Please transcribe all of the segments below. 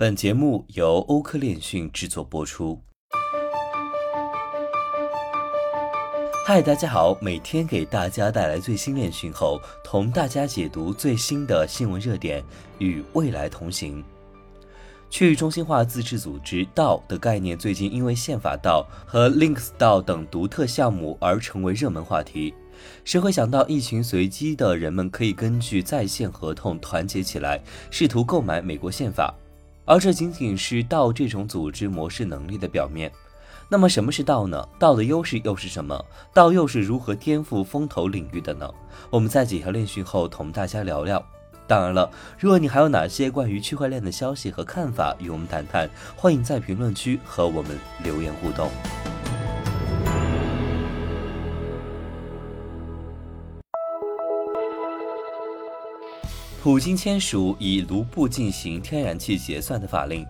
本节目由欧科链讯制作播出。嗨，大家好，每天给大家带来最新链讯后，同大家解读最新的新闻热点，与未来同行。去中心化自治组织 DAO 的概念，最近因为宪法 DAO 和 Links DAO 等独特项目而成为热门话题。谁会想到，一群随机的人们可以根据在线合同团结起来，试图购买美国宪法？而这仅仅是道这种组织模式能力的表面。那么什么是道呢？道的优势又是什么？道又是如何颠覆风投领域的呢？我们在几条练讯后同大家聊聊。当然了，如果你还有哪些关于区块链的消息和看法与我们谈谈，欢迎在评论区和我们留言互动。普京签署以卢布进行天然气结算的法令。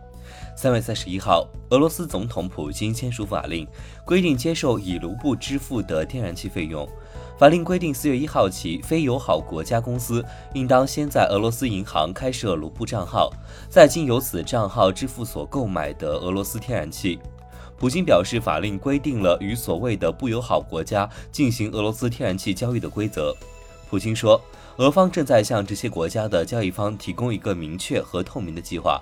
三月三十一号，俄罗斯总统普京签署法令，规定接受以卢布支付的天然气费用。法令规定，四月一号起，非友好国家公司应当先在俄罗斯银行开设卢布账号，再经由此账号支付所购买的俄罗斯天然气。普京表示，法令规定了与所谓的不友好国家进行俄罗斯天然气交易的规则。普京说。俄方正在向这些国家的交易方提供一个明确和透明的计划。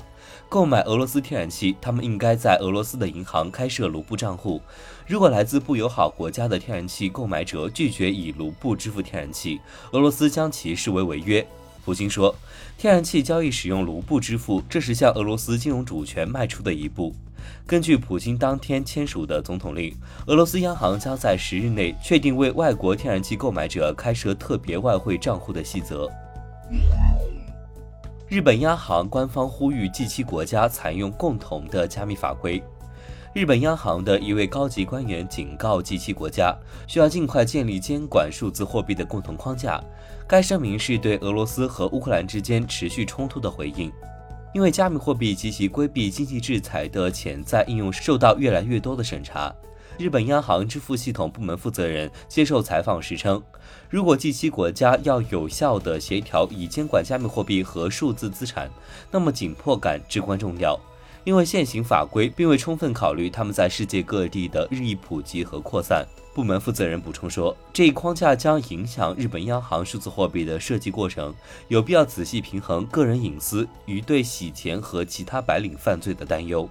购买俄罗斯天然气，他们应该在俄罗斯的银行开设卢布账户。如果来自不友好国家的天然气购买者拒绝以卢布支付天然气，俄罗斯将其视为违约。普京说，天然气交易使用卢布支付，这是向俄罗斯金融主权迈出的一步。根据普京当天签署的总统令，俄罗斯央行将在十日内确定为外国天然气购买者开设特别外汇账户的细则。日本央行官方呼吁 G7 国家采用共同的加密法规。日本央行的一位高级官员警告 G7 国家，需要尽快建立监管数字货币的共同框架。该声明是对俄罗斯和乌克兰之间持续冲突的回应。因为加密货币及其规避经济制裁的潜在应用受到越来越多的审查。日本央行支付系统部门负责人接受采访时称，如果近期国家要有效地协调以监管加密货币和数字资产，那么紧迫感至关重要。因为现行法规并未充分考虑他们在世界各地的日益普及和扩散。部门负责人补充说，这一框架将影响日本央行数字货币的设计过程，有必要仔细平衡个人隐私与对洗钱和其他白领犯罪的担忧。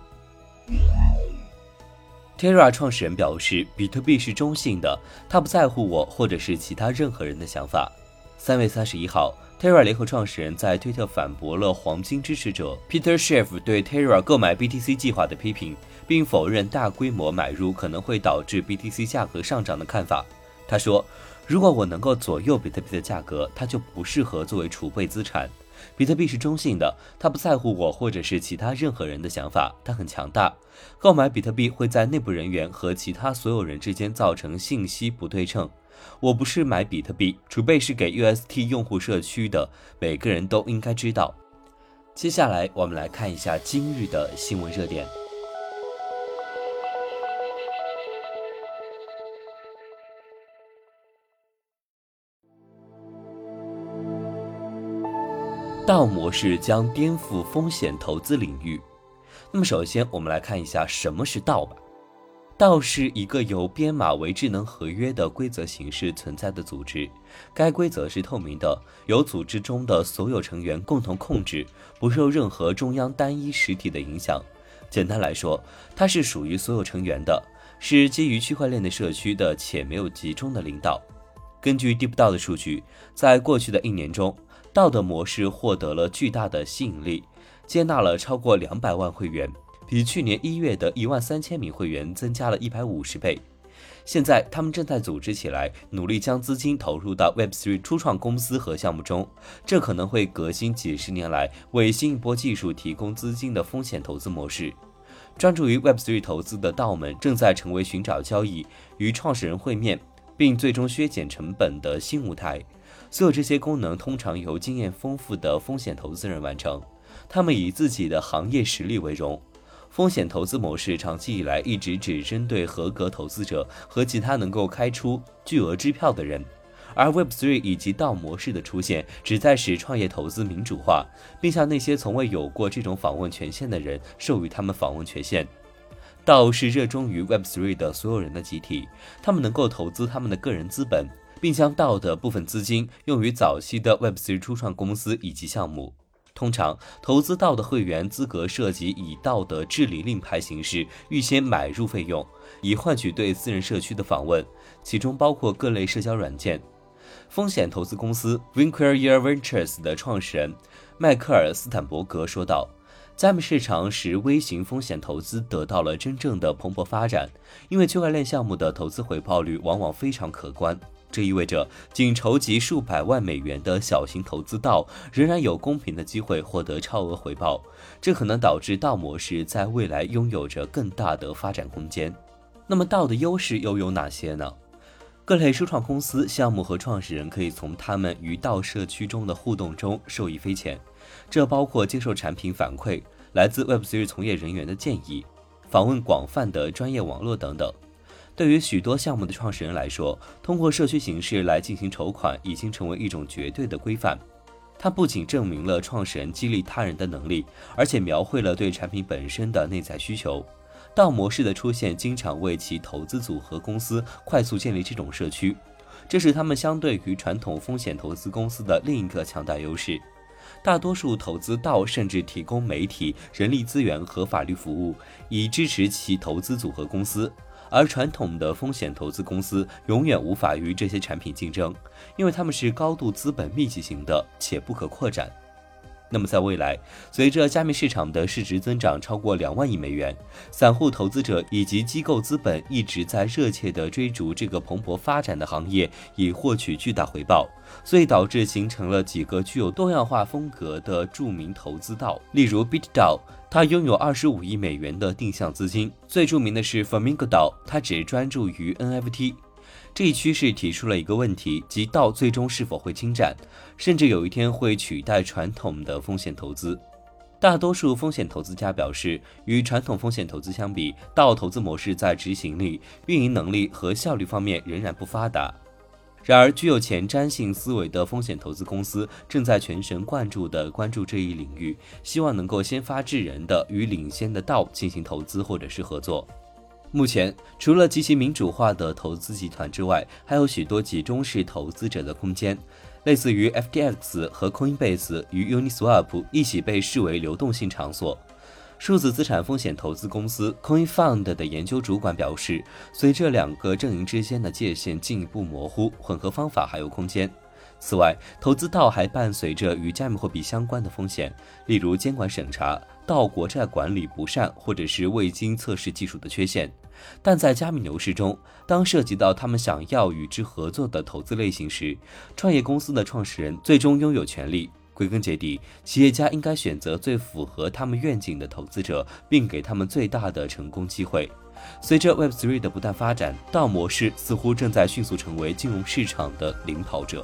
Terra 创始人表示，比特币是中性的，他不在乎我或者是其他任何人的想法。三月三十一号。Terra 联合创始人在推特反驳了黄金支持者 Peter Schiff 对 Terra 购买 BTC 计划的批评，并否认大规模买入可能会导致 BTC 价格上涨的看法。他说：“如果我能够左右比特币的价格，它就不适合作为储备资产。比特币是中性的，它不在乎我或者是其他任何人的想法。它很强大。购买比特币会在内部人员和其他所有人之间造成信息不对称。”我不是买比特币，储备是给 UST 用户社区的，每个人都应该知道。接下来，我们来看一下今日的新闻热点。道模式将颠覆风险投资领域。那么，首先我们来看一下什么是道吧。道是一个由编码为智能合约的规则形式存在的组织，该规则是透明的，由组织中的所有成员共同控制，不受任何中央单一实体的影响。简单来说，它是属于所有成员的，是基于区块链的社区的，且没有集中的领导。根据 DeepDAO 的数据，在过去的一年中，道的模式获得了巨大的吸引力，接纳了超过两百万会员。比去年一月的一万三千名会员增加了一百五十倍。现在，他们正在组织起来，努力将资金投入到 Web3 初创公司和项目中。这可能会革新几十年来为新一波技术提供资金的风险投资模式。专注于 Web3 投资的道门正在成为寻找交易、与创始人会面，并最终削减成本的新舞台。所有这些功能通常由经验丰富的风险投资人完成，他们以自己的行业实力为荣。风险投资模式长期以来一直只针对合格投资者和其他能够开出巨额支票的人，而 Web3 以及道模式的出现，旨在使创业投资民主化，并向那些从未有过这种访问权限的人授予他们访问权限。道是热衷于 Web3 的所有人的集体，他们能够投资他们的个人资本，并将道的部分资金用于早期的 Web3 初创公司以及项目。通常，投资道的会员资格涉及以道的治理令牌形式预先买入费用，以换取对私人社区的访问，其中包括各类社交软件。风险投资公司 Vinquier Ventures 的创始人迈克尔·斯坦伯格说道：“加密市场使微型风险投资得到了真正的蓬勃发展，因为区块链项目的投资回报率往往非常可观。”这意味着，仅筹集数百万美元的小型投资道仍然有公平的机会获得超额回报。这可能导致道模式在未来拥有着更大的发展空间。那么，道的优势又有哪些呢？各类初创公司、项目和创始人可以从他们与道社区中的互动中受益匪浅，这包括接受产品反馈、来自 Web3 从业人员的建议、访问广泛的专业网络等等。对于许多项目的创始人来说，通过社区形式来进行筹款已经成为一种绝对的规范。它不仅证明了创始人激励他人的能力，而且描绘了对产品本身的内在需求。道模式的出现经常为其投资组合公司快速建立这种社区，这是他们相对于传统风险投资公司的另一个强大优势。大多数投资到甚至提供媒体、人力资源和法律服务，以支持其投资组合公司。而传统的风险投资公司永远无法与这些产品竞争，因为它们是高度资本密集型的且不可扩展。那么，在未来，随着加密市场的市值增长超过两万亿美元，散户投资者以及机构资本一直在热切地追逐这个蓬勃发展的行业，以获取巨大回报，所以导致形成了几个具有多样化风格的著名投资道，例如 BitDAO，它拥有二十五亿美元的定向资金；最著名的是 Flamingo DAO，它只专注于 NFT。这一趋势提出了一个问题，即道最终是否会侵占，甚至有一天会取代传统的风险投资。大多数风险投资家表示，与传统风险投资相比，道投资模式在执行力、运营能力和效率方面仍然不发达。然而，具有前瞻性思维的风险投资公司正在全神贯注地关注这一领域，希望能够先发制人的与领先的道进行投资或者是合作。目前，除了极其民主化的投资集团之外，还有许多集中式投资者的空间，类似于 FTX 和 Coinbase 与 Uniswap 一起被视为流动性场所。数字资产风险投资公司 CoinFund 的研究主管表示，随着两个阵营之间的界限进一步模糊，混合方法还有空间。此外，投资道还伴随着与加密货币相关的风险，例如监管审查、道国债管理不善或者是未经测试技术的缺陷。但在加密牛市中，当涉及到他们想要与之合作的投资类型时，创业公司的创始人最终拥有权利。归根结底，企业家应该选择最符合他们愿景的投资者，并给他们最大的成功机会。随着 Web3 的不断发展，道模式似乎正在迅速成为金融市场的领跑者。